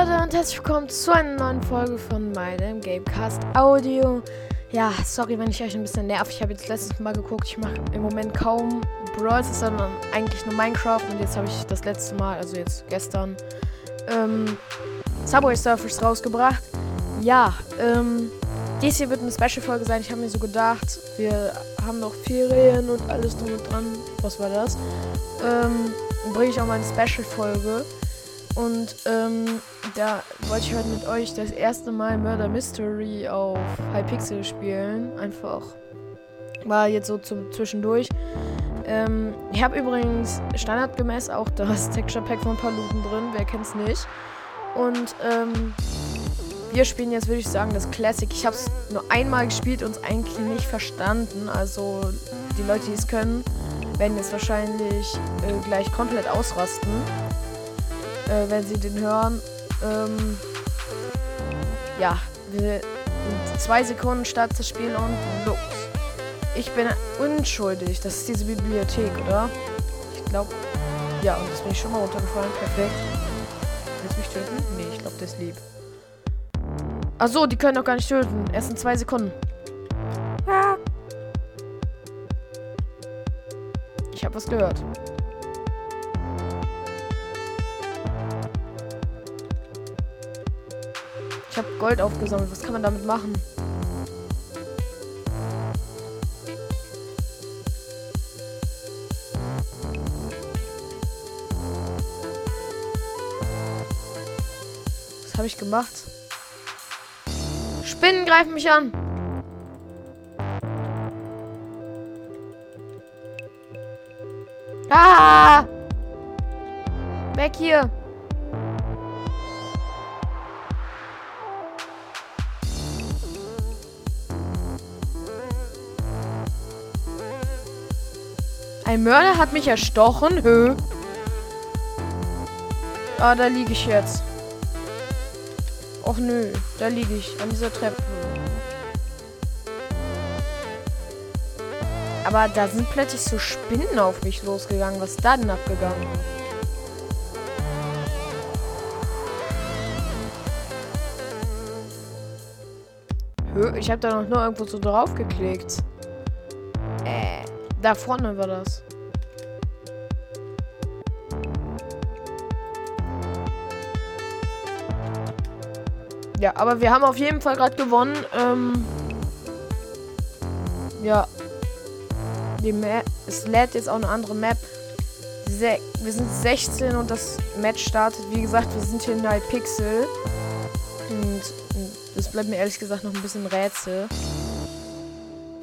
Leute und herzlich willkommen zu einer neuen Folge von meinem Gamecast Audio. Ja, sorry, wenn ich euch ein bisschen nerv. Ich habe jetzt letztes Mal geguckt, ich mache im Moment kaum Brawl, sondern eigentlich nur Minecraft und jetzt habe ich das letzte Mal, also jetzt gestern, ähm, Subway Surfers rausgebracht. Ja, ähm, dies hier wird eine Special-Folge sein. Ich habe mir so gedacht, wir haben noch Ferien und alles drum und dran. Was war das? Ähm, bringe ich auch mal eine Special-Folge. Und ähm, da wollte ich heute mit euch das erste Mal Murder Mystery auf Hypixel spielen. Einfach war jetzt so zum Zwischendurch. Ähm, ich habe übrigens standardgemäß auch das Texture Pack von Paluten drin, wer kennt's nicht. Und ähm, wir spielen jetzt, würde ich sagen, das Classic. Ich habe es nur einmal gespielt und es eigentlich nicht verstanden. Also die Leute, die es können, werden jetzt wahrscheinlich äh, gleich komplett ausrasten äh, wenn sie den hören. Ähm, ja, wir sind zwei Sekunden Start das Spiel und los. Ich bin unschuldig. Das ist diese Bibliothek, oder? Ich glaube. Ja, und jetzt bin ich schon mal runtergefallen. Perfekt. Willst du mich töten? Nee, ich glaube, der ist lieb. Achso, die können doch gar nicht töten. Erst in zwei Sekunden. Ich habe was gehört. Habe Gold aufgesammelt. Was kann man damit machen? Was habe ich gemacht? Spinnen greifen mich an. Ah! Weg hier. Ein Mörder hat mich erstochen. Hö. Ah, da liege ich jetzt. Och nö, da liege ich an dieser Treppe. Aber da sind plötzlich so Spinnen auf mich losgegangen. Was ist da denn abgegangen? Hö, ich habe da noch nur irgendwo so drauf geklickt. Da vorne war das. Ja, aber wir haben auf jeden Fall gerade gewonnen. Ähm ja. Die Map. Es lädt jetzt auch eine andere Map. Se wir sind 16 und das Match startet. Wie gesagt, wir sind hier in Pixel. Und das bleibt mir ehrlich gesagt noch ein bisschen Rätsel.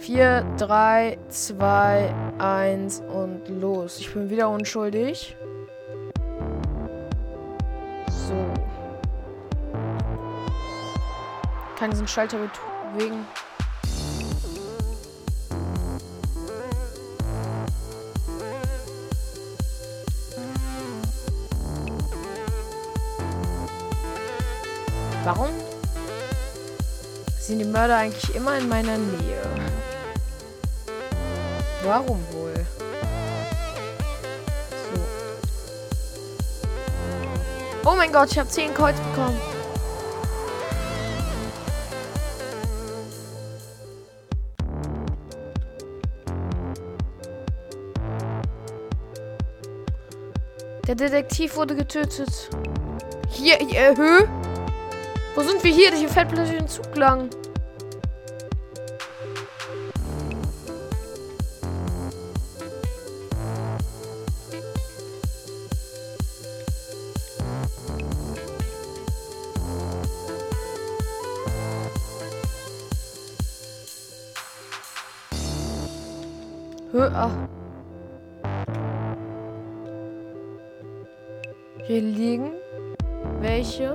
4, 3, 2, 1 und los. Ich bin wieder unschuldig. So. Kann diesen Schalter bewegen. Warum sind die Mörder eigentlich immer in meiner Nähe? Warum wohl? So. Oh mein Gott, ich habe 10 Kreuz bekommen. Der Detektiv wurde getötet. Hier, hier, Höhe? Wo sind wir hier? Hier fällt plötzlich ein Zug lang. Ach. Hier liegen welche.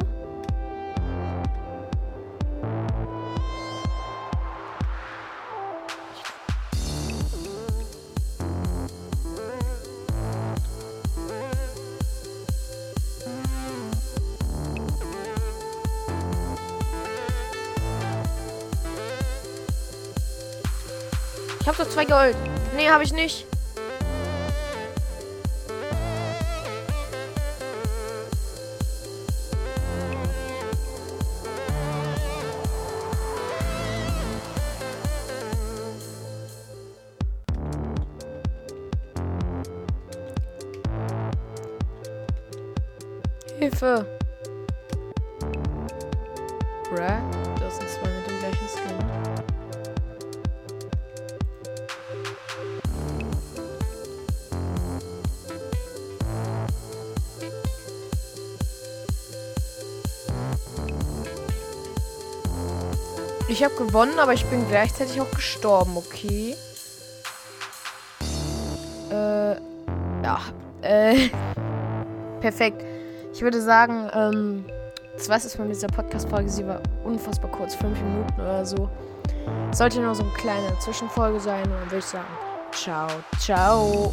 Ich habe doch zwei Gold. Nee, habe ich nicht. Hilfe. Bruh. Ich habe gewonnen, aber ich bin gleichzeitig auch gestorben, okay? Äh, ja, äh, perfekt. Ich würde sagen, ähm, das war's jetzt mal mit dieser Podcast-Folge. Sie war unfassbar kurz, fünf Minuten oder so. Sollte nur so eine kleine Zwischenfolge sein und dann würde ich sagen, ciao, ciao.